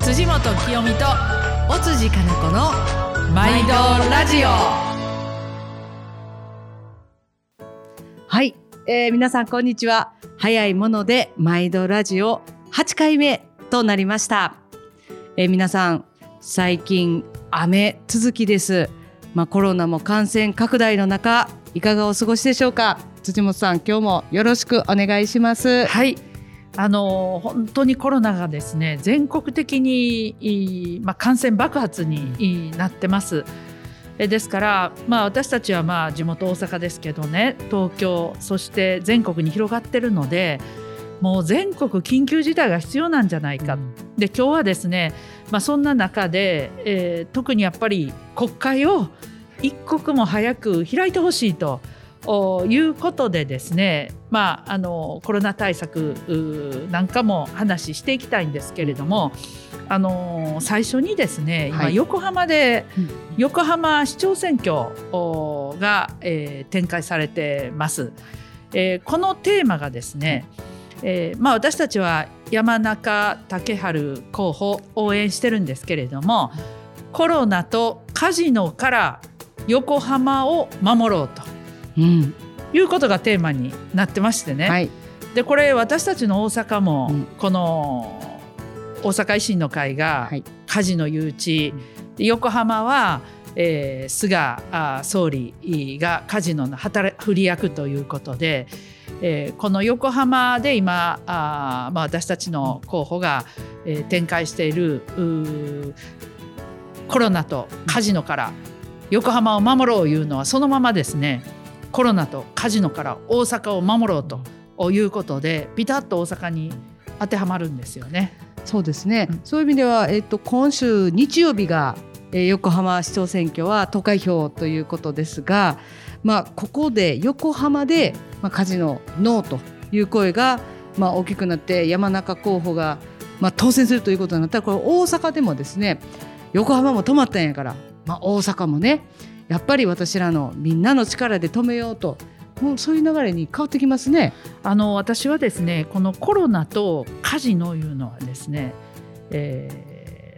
辻本清美と尾辻金子の毎度ラジオ。はい、えー皆さんこんにちは。早いもので毎度ラジオ8回目となりました、えー皆さん最近雨続きです。まあコロナも感染拡大の中いかがお過ごしでしょうか？辻本さん今日もよろしくお願いします。はい。あの本当にコロナがですね全国的に、まあ、感染爆発にいなってます。えですから、まあ、私たちはまあ地元大阪ですけどね東京そして全国に広がってるのでもう全国緊急事態が必要なんじゃないか、で今日はですね、まあ、そんな中で、えー特にやっぱり国会を一刻も早く開いてほしいと。おいうことでですね、まあ、あのコロナ対策なんかも話していきたいんですけれども、あの最初にですね今、はい横浜でうん横浜市長選挙おが、えー展開されてます。えーこのテーマがですね、えーまあ、私たちは山中竹春候補を応援してるんですけれどもコロナとカジノから横浜を守ろうと。うん。いうことがテーマになってましてね、はい。でこれ私たちの大阪も、うん。この大阪維新の会がはい。カジノ誘致、で横浜は、えー菅あ総理がカジノの働振り役ということで、えーこの横浜で今あー、まあ、私たちの候補が、えー展開しているコロナとカジノから横浜を守ろういうのはそのままですね。コロナとカジノから大阪を守ろうということでピタッと大阪に当てはまるんですよね。そうですね、うん。そういう意味では、えっと、今週日曜日が、えー横浜市長選挙は投開票ということですが、まあ、ここで横浜で、まあ、カジノノーという声が、まあ、大きくなって山中候補が、まあ、当選するということになったらこれ大阪でもですね横浜も止まったんやから、まあ、大阪もねやっぱり私らのみんなの力で止めようともうそういう流れに変わってきますね。あの私はですねこのコロナとカジノいうのはですね、えー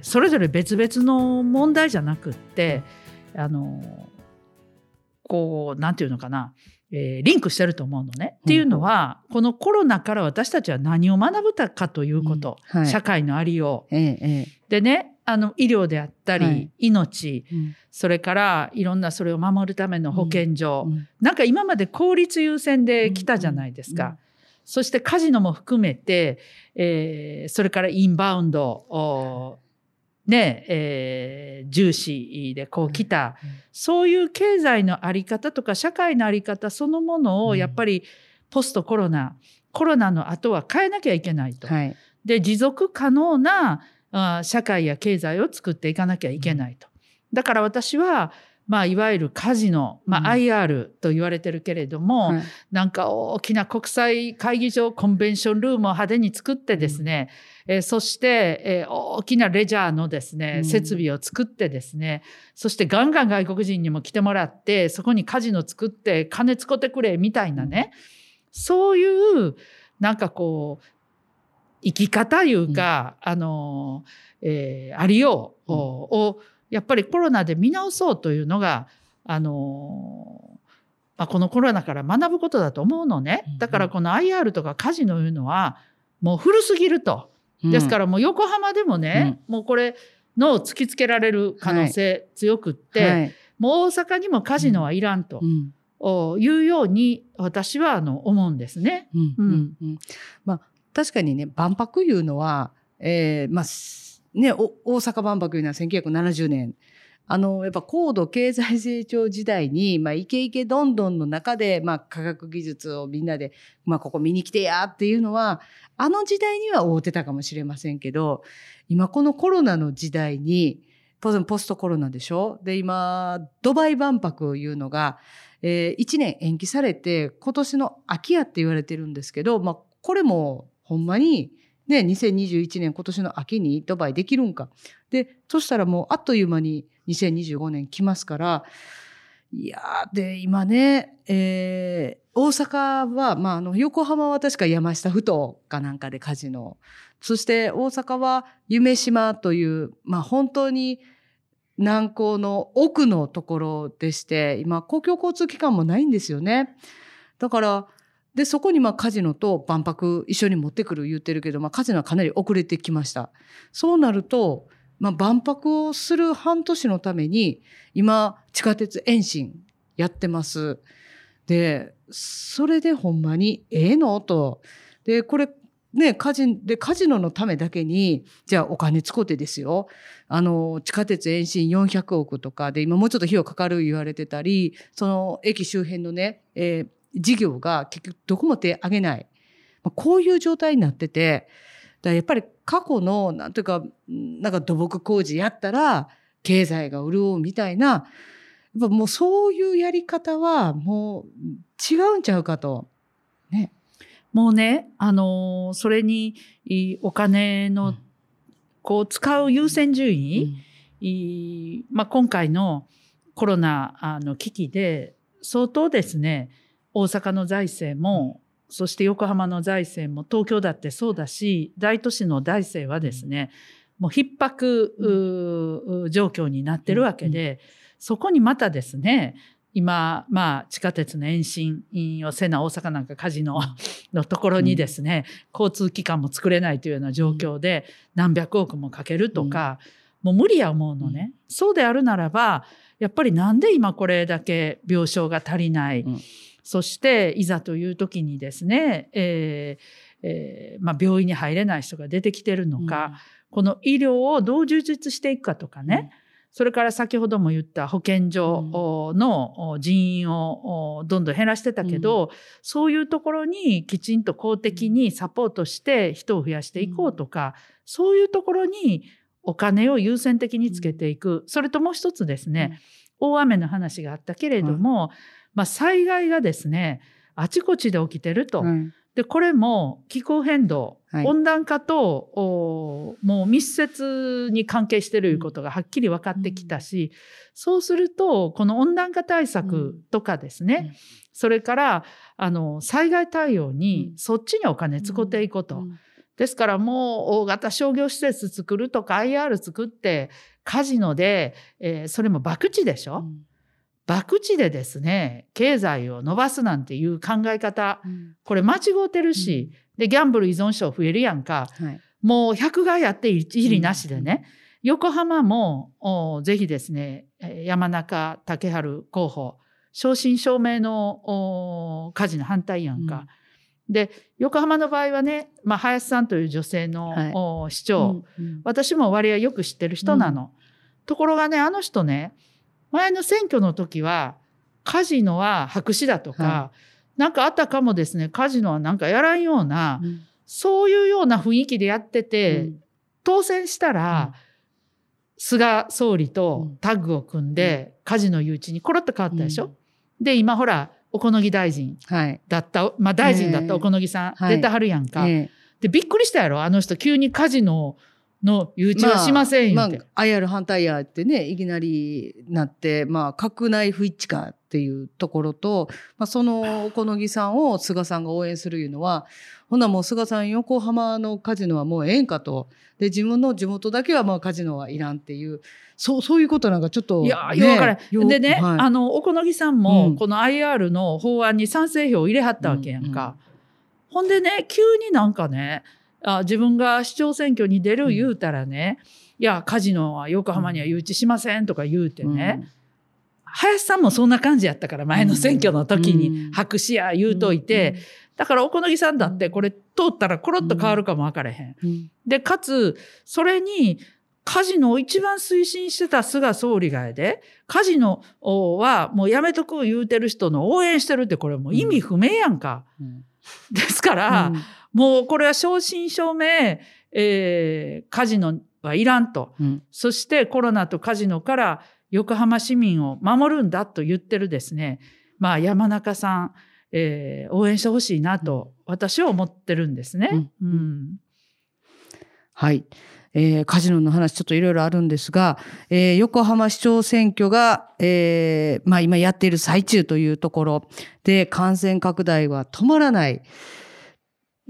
それぞれ別々の問題じゃなくってあのこうなんていうのかな、えーリンクしてると思うのね。っていうのはこのコロナから私たちは何を学ぶたかということ、うんはい社会のありよう。えええでねあの医療であったり、はい。命えうん。それからいろんなそれを守るための保健所、うん。なんか今まで効率優先で来たじゃないですか。そしてカジノも含めて、えーそれからインバウンドおねえー重視でこう来た、そういう経済のあり方とか社会のあり方そのものうん。をやっぱりポストコロナ、コロナの後は変えなきゃいけないと。はい。で持続可能なあ社会や経済を作っていかなきゃいけないと。だから私は、まあ、いわゆるカジノ、まあ、うん。IR と言われてるけれども、はい。なんか大きな国際会議場コンベンションルームを派手に作ってですね、えーそして、えー大きなレジャーのですね、うん。設備を作ってですねそしてガンガン外国人にも来てもらってそこにカジノ作って金使ってくれみたいなね、そういうなんかこう生き方いうか、あの、えーありようを,、をやっぱりコロナで見直そうというのがあのまあ、このコロナから学ぶことだと思うのね。うんうん。だからこの IR とかカジノいうのはもう古すぎると、ですからもう横浜でもね、もうこれ脳を突きつけられる可能性強くって、はい。もう大阪にもカジノはいらんというように私はあの思うんですね。うん。うん。うん。まあ確かにね万博いうのは、えーまあね、大阪万博いうのは1970年。あのやっぱ高度経済成長時代に、まあ、イケイケどんどんの中で、まあ、科学技術をみんなで、まあ、ここ見に来てやっていうのはあの時代には合うてたかもしれませんけど今このコロナの時代に当然ポストコロナでしょ？で今ドバイ万博いうのが、えー1年延期されて今年の秋やって言われてるんですけど、まあ、これもほんまに、ね、2021年今年の秋にドバイできるんか。でそしたらもうあっという間に2025年来ますからいやで今ね、えー大阪は、まあ、あの横浜は確か山下ふ頭かなんかでカジノそして大阪は夢島という、まあ、本当に南港の奥のところでして今公共交通機関もないんですよね。だからでそこにまあカジノと万博一緒に持ってくる言ってるけど、まあ、カジノはかなり遅れてきました。そうなると、まあ、万博をする半年のために今地下鉄延伸やってます。でそれでほんまにええのと。でこれね、カジでカジノのためだけにじゃあお金使ってですよあの地下鉄延伸400億とかで今もうちょっと費用かかる言われてたりその駅周辺のね、えー事業が結局どこも手挙げない、まあ、こういう状態になっててやっぱり過去のなんというかなんか土木工事やったら経済が潤うみたいなやっぱもうそういうやり方はもう違うんちゃうかと。ね。もうね、あのーそれにいお金の、うんこう使う優先順位、いまあ、今回のコロナあの危機で相当ですね大阪の財政もそして横浜の財政も東京だってそうだし大都市の財政はですねもう逼迫うう状況になってるわけで、そこにまたですね今、まあ、地下鉄の延伸をせな大阪なんかカジノのところにですね、交通機関も作れないというような状況で何百億もかけるとか、もう無理や思うのね、そうであるならばやっぱりなんで今これだけ病床が足りない、うんそしていざという時にですね、えーえーまあ、病院に入れない人が出てきてるのか、この医療をどう充実していくかとかね、それから先ほども言った保健所の人員をどんどん減らしてたけど、そういうところにきちんと公的にサポートして人を増やしていこうとか、そういうところにお金を優先的につけていく、それともう一つですね、大雨の話があったけれども、まあ、災害がですねあちこちで起きてると。うん。でこれも気候変動、はい。温暖化とおもう密接に関係していることがはっきり分かってきたし、そうするとこの温暖化対策とかですね、うん。それからあの災害対応にうん。そっちにお金使っていこうと。うん。ですからもう大型商業施設作るとか IR 作ってカジノで、えーそれも博打でしょ、博打でですね経済を伸ばすなんていう考え方うん。これ間違うてるし、でギャンブル依存症増えるやんか。はい。もう100害やっていりなしでね、横浜もおぜひですねえー山中竹春候補正真正銘のお火事の反対やんか。で横浜の場合はね、まあ、林さんという女性の、はい。お市長、うんうん。私も割合よく知ってる人なの。ところがねあの人ね前の選挙の時はカジノは白紙だとか、はなんかあたかもですね。カジノはなんかやらんような、うん。そういうような雰囲気でやってて、うん。当選したら、菅総理とタッグを組んで、カジノ誘致にコロッと変わったでしょ？で今ほら小此木大臣。はい。だった、まあ、大臣だったええ。小此木さん、はい。出てはるやんか。ええ。でびっくりしたやろ？あの人急にカジノの誘致はしませんよ。まあまあ、IR 反対やってねいきなりなって、まあ、閣内不一致かっていうところと、まあ、その小野木さんを菅さんが応援するいうのはほなもう菅さん横浜のカジノはもうええんかと。で自分の地元だけはまあカジノはいらんっていうそうそういうことなんかちょっと、いやーよからでね、はい。あの小此木さんうん。もこの IR の法案に賛成票を入れはったわけやんか。ほんでね急になんかねあ自分が市長選挙に出る言うたらね、いやカジノは横浜には誘致しませんとか言うてね、林さんもそんな感じやったから前の選挙の時うん。に白紙や言うといて、だから小此木さんだってこれ通ったらコロッと変わるかも分からへん。でかつそれにカジノを一番推進してた菅総理がやでカジノはもうやめとく言うてる人の応援してるってこれもう意味不明やんか。うん。ですから、うんもうこれは正真正銘、えーカジノはいらんと。うんそしてコロナとカジノから横浜市民を守るんだと言ってるですね、まあ、山中さん、えー応援してほしいなと私は思ってるんですね。うんうんはい。えー、カジノの話ちょっといろいろあるんですが、えー、横浜市長選挙が、えー、まあ今やっている最中というところで感染拡大は止まらない。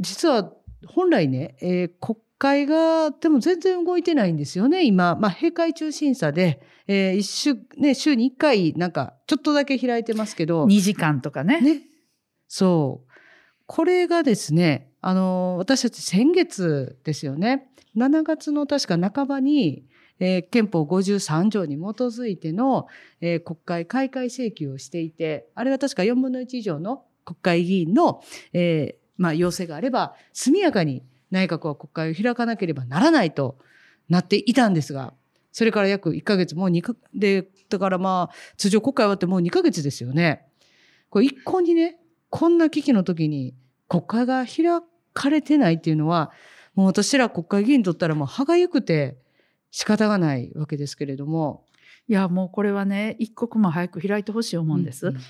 実は本来ね、えー、国会がでも全然動いてないんですよね、今。まあ閉会中審査で、えー、一週、ね、週に1回なんかちょっとだけ開いてますけど。2時間とかね。ね。そう。これがですね、あの、私たち先月ですよね。7月の確か半ばに、えー、憲法53条に基づいての、えー、国会開会請求をしていて、あれは確か4分の1以上の国会議員の、えー、まあ、要請があれば、速やかに内閣は国会を開かなければならないとなっていたんですが、それから約1ヶ月、もう2か、で、だからまあ、通常国会終わってもう2ヶ月ですよね。これ一向にね、こんな危機の時に国会が開かれてないっていうのは、もう私ら国会議員にとったらもう歯がゆくて仕方がないわけですけれども。いや、もうこれはね、一刻も早く開いてほしい思うんです。うんうん、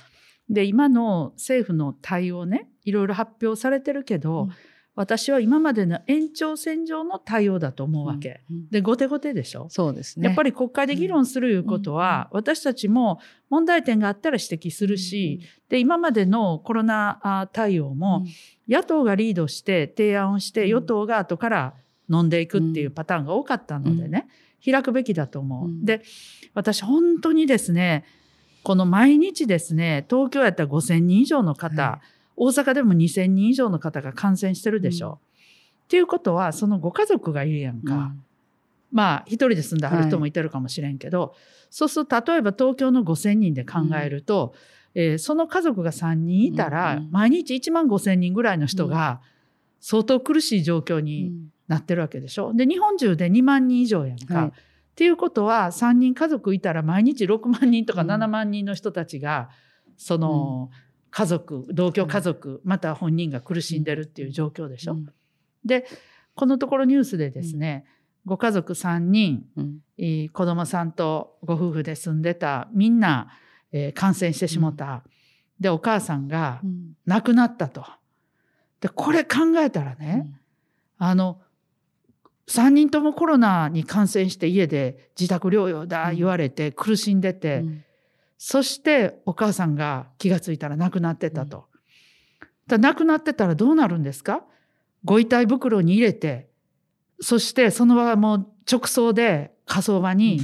で、今の政府の対応ね、いろいろ発表されてるけど、うん。私は今までの延長線上の対応だと思うわけ。うんうん、で後手後手でしょ？そうですね。やっぱり国会で議論するいうことは、うん、私たちも問題点があったら指摘するし、うん、で今までのコロナ対応も、野党がリードして提案をして与党が後から飲んでいくっていうパターンが多かったのでね、開くべきだと思う。で私本当にですねこの毎日ですね東京やったら5,000人以上の方、はい。大阪でも2,000人以上の方が感染してるでしょ。うん、っていうことはそのご家族がいるやんか。うん、まあ一人で住んではる人もいてるかもしれんけど、はい、そうすると例えば東京の5,000人で考えると、うん、えー、その家族が3人いたら、毎日1万5,000人ぐらいの人が相当苦しい状況になってるわけでしょ。で日本中で2万人以上やんか。はいっていうことは3人家族いたら毎日6万人とか7万人の人たちがその家族同居家族、また本人が苦しんでるっていう状況でしょ？うん、でこのところニュースでですね、うん、ご家族3人、うん、子供さんとご夫婦で住んでたみんな、えー、感染してしもた、でお母さんが亡くなったと。でこれ考えたらね、あの3人ともコロナに感染して家で自宅療養だ言われて苦しんでて、そしてお母さんが気が付いたら亡くなってたと。だ亡くなってたらどうなるんですか？ご遺体袋に入れてそしてその場はもう直送で火葬場に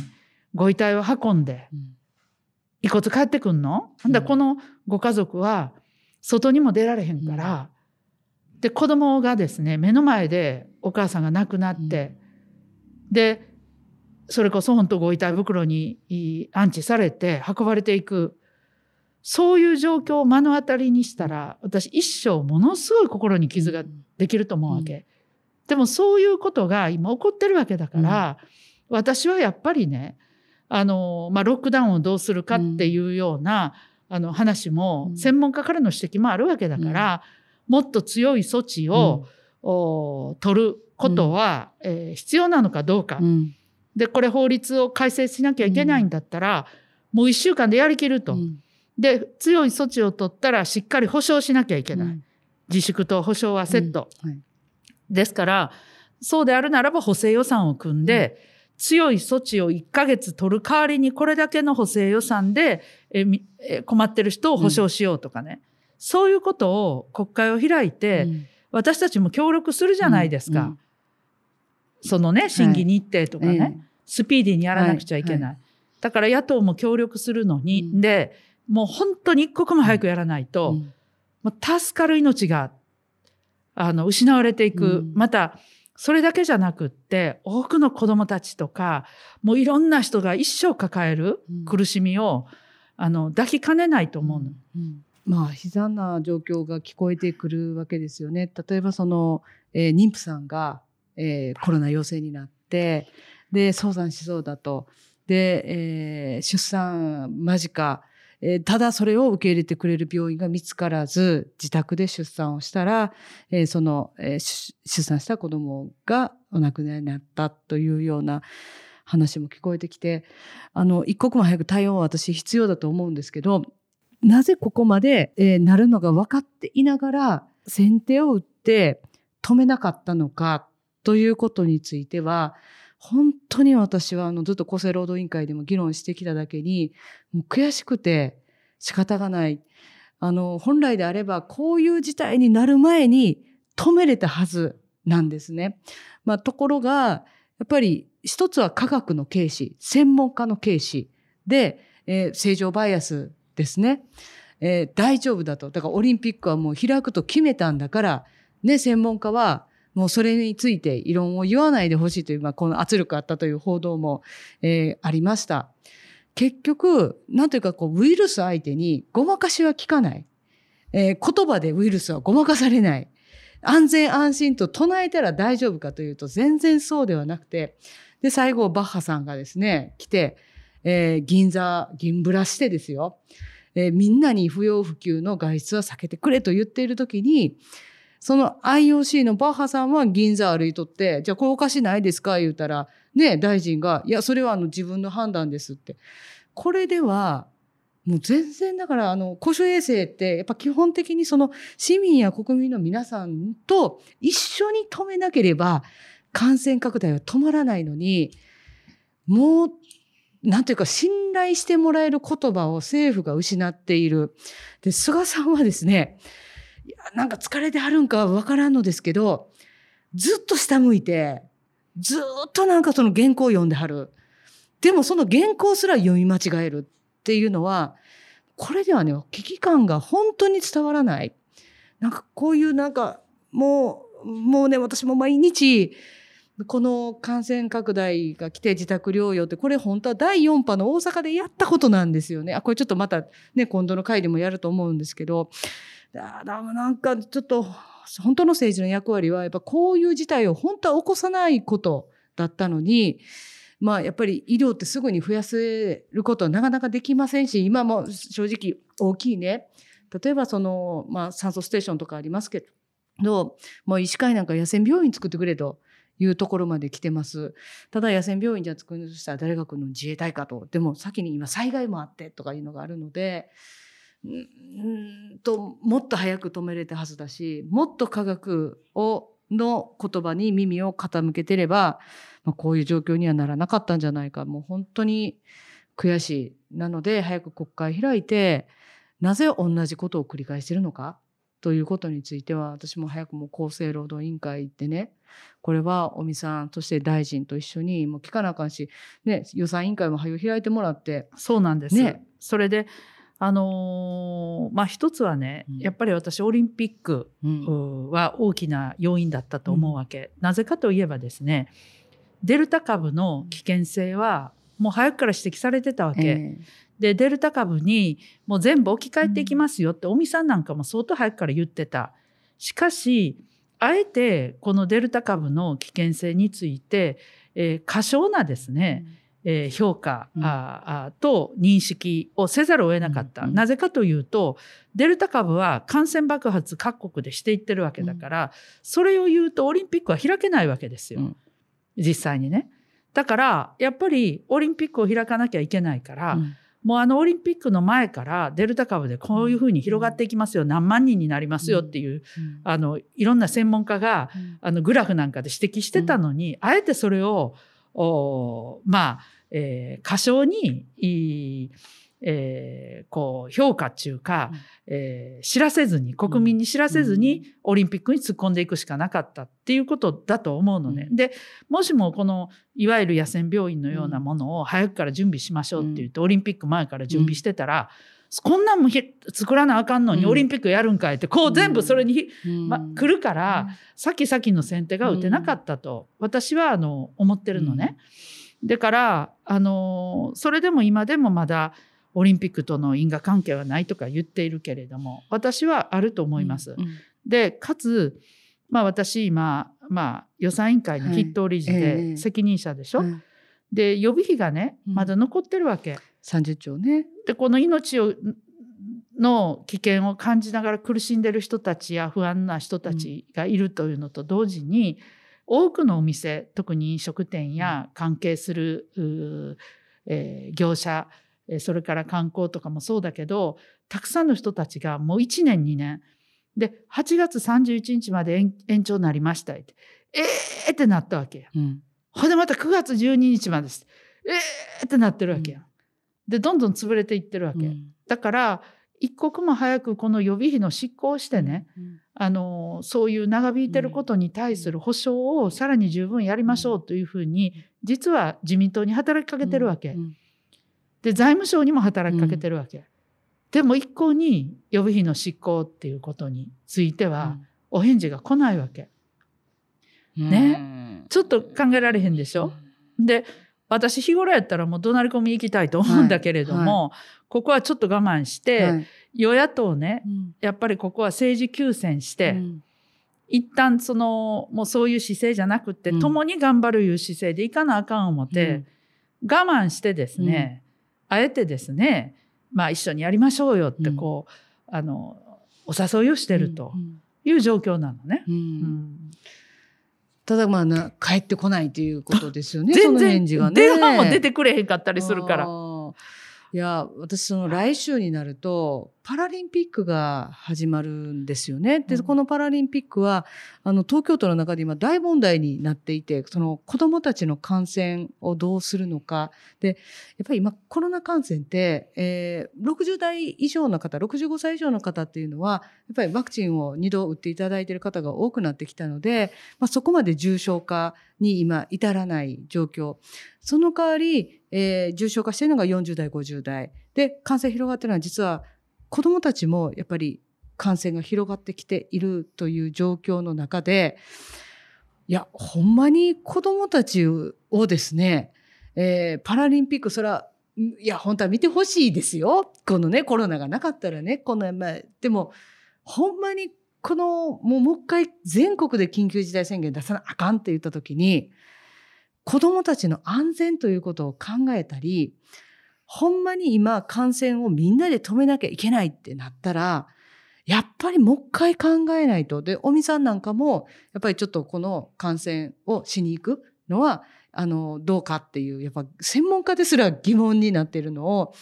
ご遺体を運んで、遺骨帰ってくんの、うん、だこのご家族は外にも出られへんから、うん、で子供がですね目の前でお母さんが亡くなって、うん、でそれこそ本当ご遺体袋に安置されて運ばれていくそういう状況を目の当たりにしたら私一生ものすごい心に傷ができると思うわけ。うん、でもそういうことが今起こってるわけだから、うん、私はやっぱりねあの、まあ、ロックダウンをどうするかっていうような、うん、あの話も専門家からの指摘もあるわけだから、もっと強い措置を、取ることは、えー、必要なのかどうか。でこれ法律を改正しなきゃいけないんだったら、もう1週間でやりきると。で強い措置を取ったらしっかり保証しなきゃいけない。自粛と保証はセット。はい、ですからそうであるならば補正予算を組んで、強い措置を1ヶ月取る代わりにこれだけの補正予算でえ困ってる人を保証しようとかね、うん、そういうことを国会を開いて、うん、私たちも協力するじゃないですか。うん、そのね審議日程とかね、はい、スピーディーにやらなくちゃいけない。はい。はい、だから野党も協力するのに、でもう本当に一刻も早くやらないと、もう助かる命があの失われていく、またそれだけじゃなくって多くの子どもたちとかもういろんな人が一生抱える苦しみを、あの抱きかねないと思うの。うんまあ悲惨な状況が聞こえてくるわけですよね。例えばその、えー、妊婦さんが、えー、コロナ陽性になってで早産しそうだとで、えー、出産間近えー、ただそれを受け入れてくれる病院が見つからず自宅で出産をしたら、えー、その、えー、出産した子供がお亡くなりになったというような話も聞こえてきてあの一刻も早く対応は私必要だと思うんですけどなぜここまで、えー、なるのが分かっていながら先手を打って止めなかったのかということについては本当に私はあのずっと厚生労働委員会でも議論してきただけにもう悔しくて仕方がないあの本来であればこういう事態になる前に止めれたはずなんですね。まあ、ところがやっぱり一つは科学の軽視専門家の軽視で、えー、正常バイアスですね、えー、大丈夫だとだからオリンピックはもう開くと決めたんだからね専門家はもうそれについて異論を言わないでほしいという、まあ、この圧力あったという報道も、えー、ありました。結局、なんというかこう、ウイルス相手にごまかしは効かない。えー、言葉でウイルスはごまかされない。安全安心と唱えたら大丈夫かというと全然そうではなくて、で、最後、バッハさんがですね、来て、えー、銀座、銀ブラしてですよ、えー、みんなに不要不急の外出は避けてくれと言っているときに、その IOC のバッハさんは銀座歩いとって、じゃあこれおかしないですか言うたら、ね、大臣が、いや、それはあの自分の判断ですって。これでは、もう全然だからあの公衆衛生ってやっぱ基本的にその市民や国民の皆さんと一緒に止めなければ感染拡大は止まらないのにもうなんていうか信頼してもらえる言葉を政府が失っている。で菅さんはですねいやなんか疲れてはるんかわからんのですけどずっと下向いてずっとなんかその原稿を読んではる。でもその原稿すら読み間違えるっていうのはこれではね危機感が本当に伝わらない。なんかこういうなんかもうもうね私も毎日この感染拡大が来て自宅療養ってこれ本当は第4波の大阪でやったことなんですよね。あこれちょっとまたね今度の回でもやると思うんですけど。だなんかちょっと本当の政治の役割はやっぱこういう事態を本当は起こさないことだったのにまあやっぱり医療ってすぐに増やせることはなかなかできませんし今も正直大きいね。例えばその、まあ、酸素ステーションとかありますけどもう医師会なんか野戦病院作ってくれと。いうところまで来てます。ただ野戦病院じゃ作るとしたら誰が来るの？自衛隊かと。でも先に今災害もあってとかいうのがあるので、うんともっと早く止めれたはずだし、もっと科学をの言葉に耳を傾けてれば、まあ、こういう状況にはならなかったんじゃないか。もう本当に悔しい。なので早く国会開いて、なぜ同じことを繰り返してるのかということについては私も早くも厚生労働委員会行ってねこれは尾身さんそして大臣と一緒にもう聞かなあかんし、ね、予算委員会も早く開いてもらってそうなんです、ね、それであのー、まあ一つはね、うん、やっぱり私オリンピックは大きな要因だったと思うわけ、うん、なぜかといえばですねデルタ株の危険性はもう早くから指摘されてたわけ、えー、でデルタ株にもう全部置き換えていきますよって尾身さんなんかも相当早くから言ってた。しかしあえてこのデルタ株の危険性について、えー、過小なですね、うん、えー、評価、うん、あと認識をせざるを得なかった、うん、なぜかというとデルタ株は感染爆発各国でしていってるわけだから、それを言うとオリンピックは開けないわけですよ、実際にね。だからやっぱりオリンピックを開かなきゃいけないから、もうあのオリンピックの前からデルタ株でこういうふうに広がっていきますよ、何万人になりますよっていう、あのいろんな専門家が、あのグラフなんかで指摘してたのに、あえてそれをおまあ、えー、過小にえー、こう評価っていうか、えー、知らせずに国民に知らせずにオリンピックに突っ込んでいくしかなかったっていうことだと思うのね。でもしもこのいわゆる野戦病院のようなものを早くから準備しましょうって言ってオリンピック前から準備してたら、こんなんも作らなあかんのにオリンピックやるんかいってこう全部それに、ま、来るから先々の先手が打てなかったと私はあの思ってるのね。だからあのそれでも今でもまだオリンピックとの因果関係はないとか言っているけれども私はあると思います。うんうん、でかつ、まあ、私今、まあ、予算委員会の筆頭理事で責任者でしょ？はい。えー、で予備費がねまだ残ってるわけ。うん、30兆ね。でこの命をの危険を感じながら苦しんでる人たちや不安な人たちがいるというのと同時に、多くのお店特に飲食店や関係する、えー、業者それから観光とかもそうだけどたくさんの人たちがもう1年2年。で8月31日まで延長になりましたって。えーってなったわけよ。うん、ほんでまた9月12日までです。えーってなってるわけやん。でどんどん潰れていってるわけ。うん。だから一刻も早くこの予備費の執行をしてね、あのそういう長引いてることに対する保証をさらに十分やりましょうというふうに実は自民党に働きかけてるわけ。うんで財務省にも働きかけてるわけ。でも一向に予備費の執行っていうことについてはお返事が来ないわけ。ね。ちょっと考えられへんでしょ、で私日頃やったらもう怒鳴り込み行きたいと思うんだけれども、ここはちょっと我慢して、はい。与野党ねうん。やっぱりここは政治休戦して、うん。一旦そのもうそういう姿勢じゃなくって、うん。共に頑張るいう姿勢でいかなあかん思って、我慢してですね、あえてですねまあ一緒にやりましょうよってこう、あのお誘いをしてるとうんいう状況なのね。うんうんただまあな帰ってこないということですよね。そ全然、事がね。電話も出てくれへんかったりするから。いや私その来週になるとパラリンピックが始まるんですよね。で、うん。このパラリンピックはあの東京都の中で今大問題になっていてその子どもたちの感染をどうするのか。でやっぱり今コロナ感染って、えー60代以上の方65歳以上の方っていうのはやっぱりワクチンを2度打っていただいている方が多くなってきたので、まあ、そこまで重症化に今至らない状況その代わり、えー重症化しているのが40代50代。で感染広がっているのは実は子どもたちもやっぱり感染が広がってきているという状況の中でいやほんまに子どもたちをですね、えーパラリンピックそれはいや本当は見てほしいですよ。このねコロナがなかったらねこの、まあ、でもほんまにこのもうもう一回全国で緊急事態宣言出さなあかんって言った時に子どもたちの安全ということを考えたりほんまに今感染をみんなで止めなきゃいけないってなったらやっぱりもう一回考えないと。で尾身さんなんかもやっぱりちょっとこの感染をしに行くのはあのどうかっていうやっぱ専門家ですら疑問になっているのを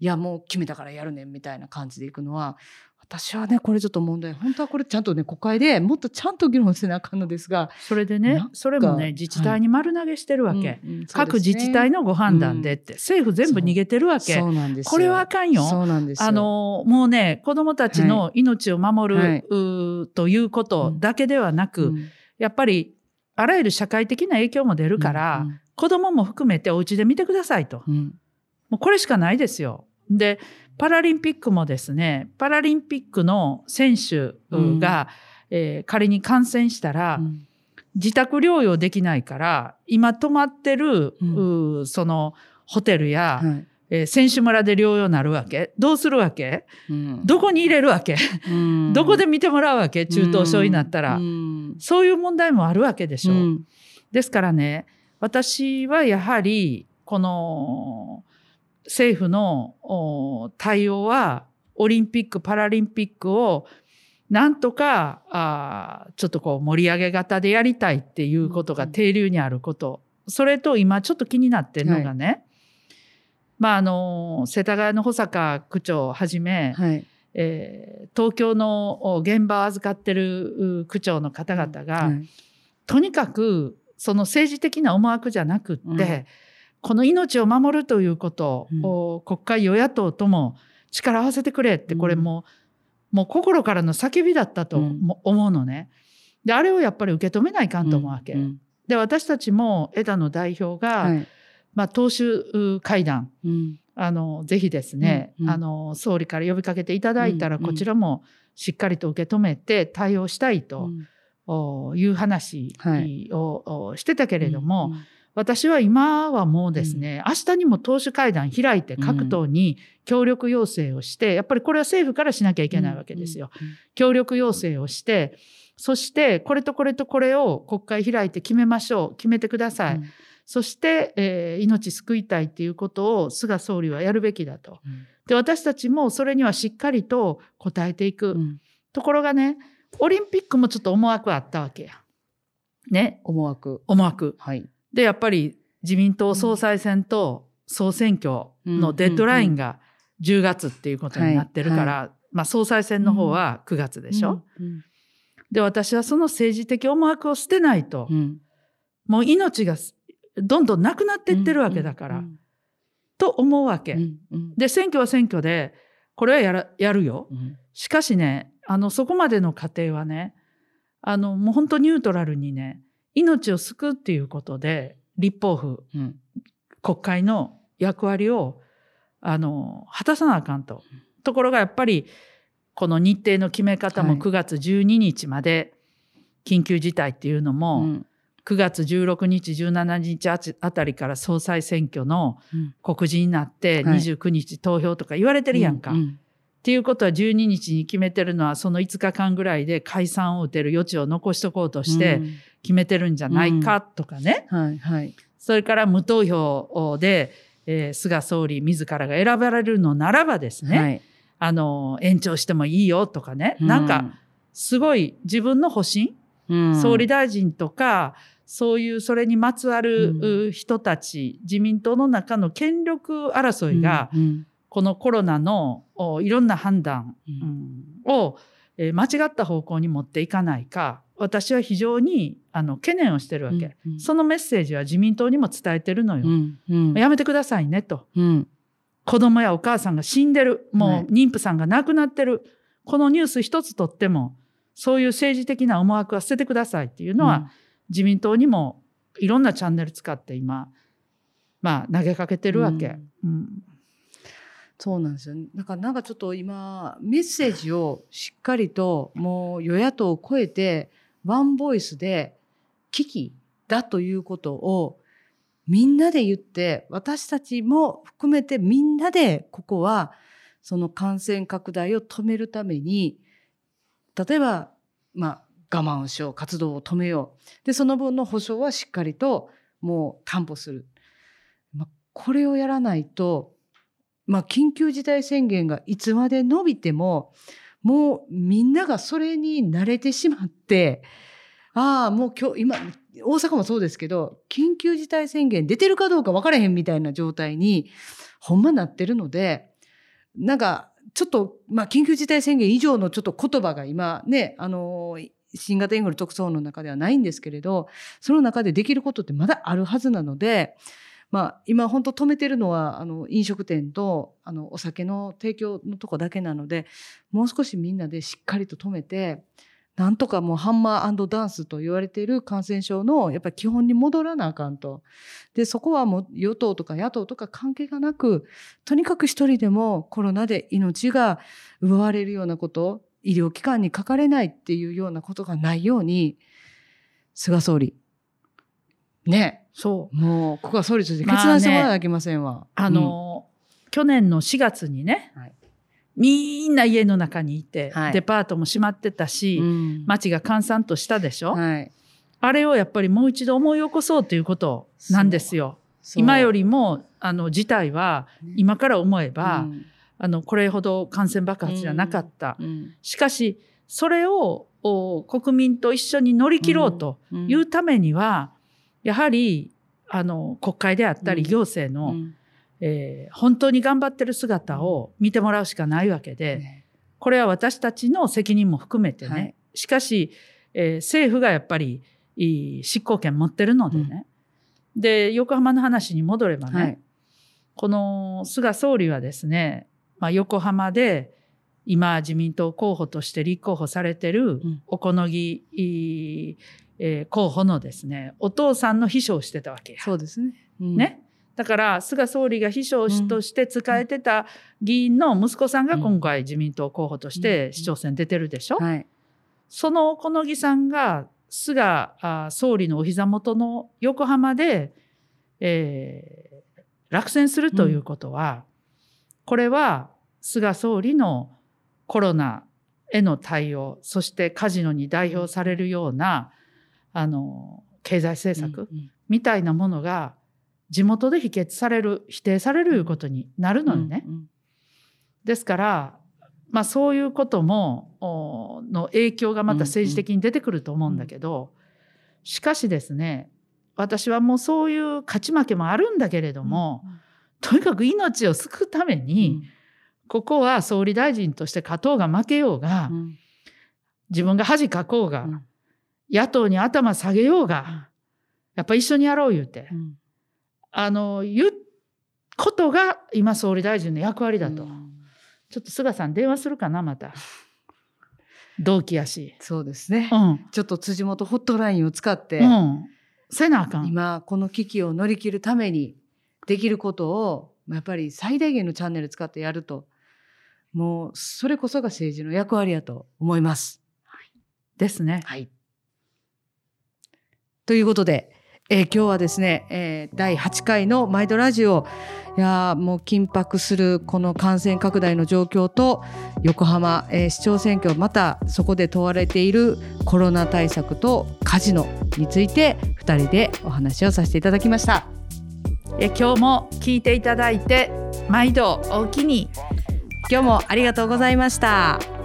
いやもう決めたからやるねんみたいな感じでいくのは私はねこれちょっと問題本当はこれちゃんとね国会でもっとちゃんと議論せなあかんのですがそれでねそれもね自治体に丸投げしてるわけ、うんうん各自治体のご判断でって、政府全部逃げてるわけ。そうなんですよ。これはあかんよ。そうなんですよ。あのもうね子どもたちの命を守る、はい。ということだけではなく、うん。やっぱりあらゆる社会的な影響も出るから、うん子どもも含めてお家で見てくださいと。うん。もうこれしかないですよ。でパラリンピックもですねパラリンピックの選手が、えー仮に感染したら、うん。自宅療養できないから今泊まってる、うん。そのホテルや、はい。えー選手村で療養になるわけどうするわけ？うん。どこに入れるわけ、うん。どこで見てもらうわけ？中等症になったら、うん。そういう問題もあるわけでしょ。うん。ですからね私はやはりこの政府のお対応はオリンピック・パラリンピックをなんとかあーちょっとこう盛り上げ型でやりたいっていうことがうん定流にあること、それと今ちょっと気になってるのがね、まああの世田谷の保坂区長をはじめ、はい。えー東京のお現場を預かってるう区長の方々が、はいとにかくその政治的な思惑じゃなくって、うんこの命を守るということうん。を国会与野党とも力を合わせてくれってうん。これもう,、もう心からの叫びだったと思うのね。であれをやっぱり受け止めないかんと思うわけ。うんで私たちも枝野代表が、はい。まあ、党首う会談うん。あのぜひですね、うんうん。あの総理から呼びかけていただいたら、うんうん。こちらもしっかりと受け止めて対応したいと。いう話はい。を、おしてたけれども、うん私は今はもうですね、明日にも党首会談開いて各党に協力要請をして、やっぱりこれは政府からしなきゃいけないわけですよ。協力要請をしてそしてこれとこれとこれを国会開いて決めましょう決めてください、うんそして、えー命救いたいっていうことを菅総理はやるべきだと。うんで私たちもそれにはしっかりと応えていく。うんところがねオリンピックもちょっと思惑あったわけや。ね思惑思惑。はいでやっぱり自民党総裁選と総選挙のデッドラインが10月っていうことになってるから、まあ、総裁選の方は9月でしょ？うん。で私はその政治的思惑を捨てないと、うん。もう命がどんどんなくなっていってるわけだから、うんと思うわけ。で選挙は選挙でこれはやらやるよ。うん。しかしねあのそこまでの過程はねあのもう本当ニュートラルにね命を救うっていうことで立法府うん。国会の役割をあの果たさなあかんと。ところがやっぱりこの日程の決め方もはい。9月12日まで緊急事態っていうのも、うん。9月16日17日あたりから総裁選挙のうん。告示になってはい。29日投票とか言われてるやんか。うっていうことは12日に決めてるのはその5日間ぐらいで解散を打てる余地を残しとこうとしてうん。決めてるんじゃないかとかね、はいはい。それから無投票で、えー菅総理自らが選ばれるのならばですね、はい。あの延長してもいいよとかね、なんかすごい自分の保身、うん。総理大臣とかそういうそれにまつわるうう人たち、自民党の中の権力争いが、うんこのコロナのおいろんな判断、うん。うんを、えー間違った方向に持っていかないか私は非常にあの懸念をしてるわけ、うんそのメッセージは自民党にも伝えてるのよ、うんうん。やめてくださいねと。うん。子供やお母さんが死んでる。はもい。う妊婦さんが亡くなってる、このニュース一つとってもそういう政治的な思惑は捨ててくださいっていうのは、自民党にもいろんなチャンネル使って今まあ投げかけてるわけ。うんそうなんですよ、だからなんかちょっと今メッセージをしっかりともう与野党を超えてワンボイスで危機だということをみんなで言って私たちも含めてみんなでここはその感染拡大を止めるために例えばまあ我慢をしよう活動を止めよう。でその分の保障はしっかりともう担保する、ま、これをやらないとまあ、緊急事態宣言がいつまで伸びてももうみんながそれに慣れてしまってああもう今日今大阪もそうですけど緊急事態宣言出てるかどうか分からへんみたいな状態にほんまなってるのでなんかちょっと、まあ、緊急事態宣言以上のちょっと言葉が今ねあの新型インフル特措の中ではないんですけれどその中でできることってまだあるはずなので。まあ、今本当止めてるのはあの飲食店とあのお酒の提供のとこだけなのでもう少しみんなでしっかりと止めてなんとかもうハンマーダンスと言われている感染症のやっぱり基本に戻らなあかんと。でそこはもう与党とか野党とか関係がなくとにかく一人でもコロナで命が奪われるようなこと医療機関にかかれないっていうようなことがないように菅総理ね。そう。もうここは総理として決まあね断してもらわなきゃいけませんわ。あの、去年の4月にね、はい。みんな家の中にいて、はい。デパートも閉まってたし、うん。街が閑散としたでしょ、はい、あれをやっぱりもう一度思い起こそうということなんですよ。今よりもあの事態は今から思えば、うん。あのこれほど感染爆発じゃなかった。うん。しかしそれをお国民と一緒に乗り切ろうとうん。いうためには、やはりあの国会であったりうん。行政の、うん。えー本当に頑張ってる姿を見てもらうしかないわけで、ね。これは私たちの責任も含めてね、はい。しかし、えー政府がやっぱり執行権持ってるのでね、で横浜の話に戻ればね、はい。この菅総理はですね、まあ、横浜で今自民党候補として立候補されてるん。小此木、いえー候補のですねお父さんの秘書をしてたわけや。そうですね。うん。ね、だから菅総理が秘書として仕えてた議員の息子さんが今回自民党候補として市長選出てるでしょ、はい。その小此木さんが菅あ総理のお膝元の横浜で、えー落選するということは、これは菅総理のコロナへの対応そしてカジノに代表されるようなあの経済政策、うんみたいなものが地元で否決される否定されるいうことになるのよね。うんですから、まあ、そういうこともおの影響がまた政治的に出てくると思うんだけど、しかしですね私はもうそういう勝ち負けもあるんだけれども、とにかく命を救うために、ここは総理大臣として勝とうが負けようが、うん。自分が恥かこうが、うん野党に頭下げようが、やっぱ一緒にやろう言うて。うん。あの言うことが今総理大臣の役割だと、うん。ちょっと菅さん電話するかなまた。同期やし。そうですね、うん。ちょっと辻元ホットラインを使って、うん。せなあかん。今この危機を乗り切るためにできることをやっぱり最大限のチャンネル使ってやると。もうそれこそが政治の役割やと思います。ですね。はい、ということで、えー今日はですね、えー第8回の「毎度ラジオ」いやもう緊迫するこの感染拡大の状況と横浜、えー市長選挙またそこで問われているコロナ対策とカジノについて2人でお話をさせていただきました。え今日も聞いていただいて毎度おおきに今日もありがとうございました。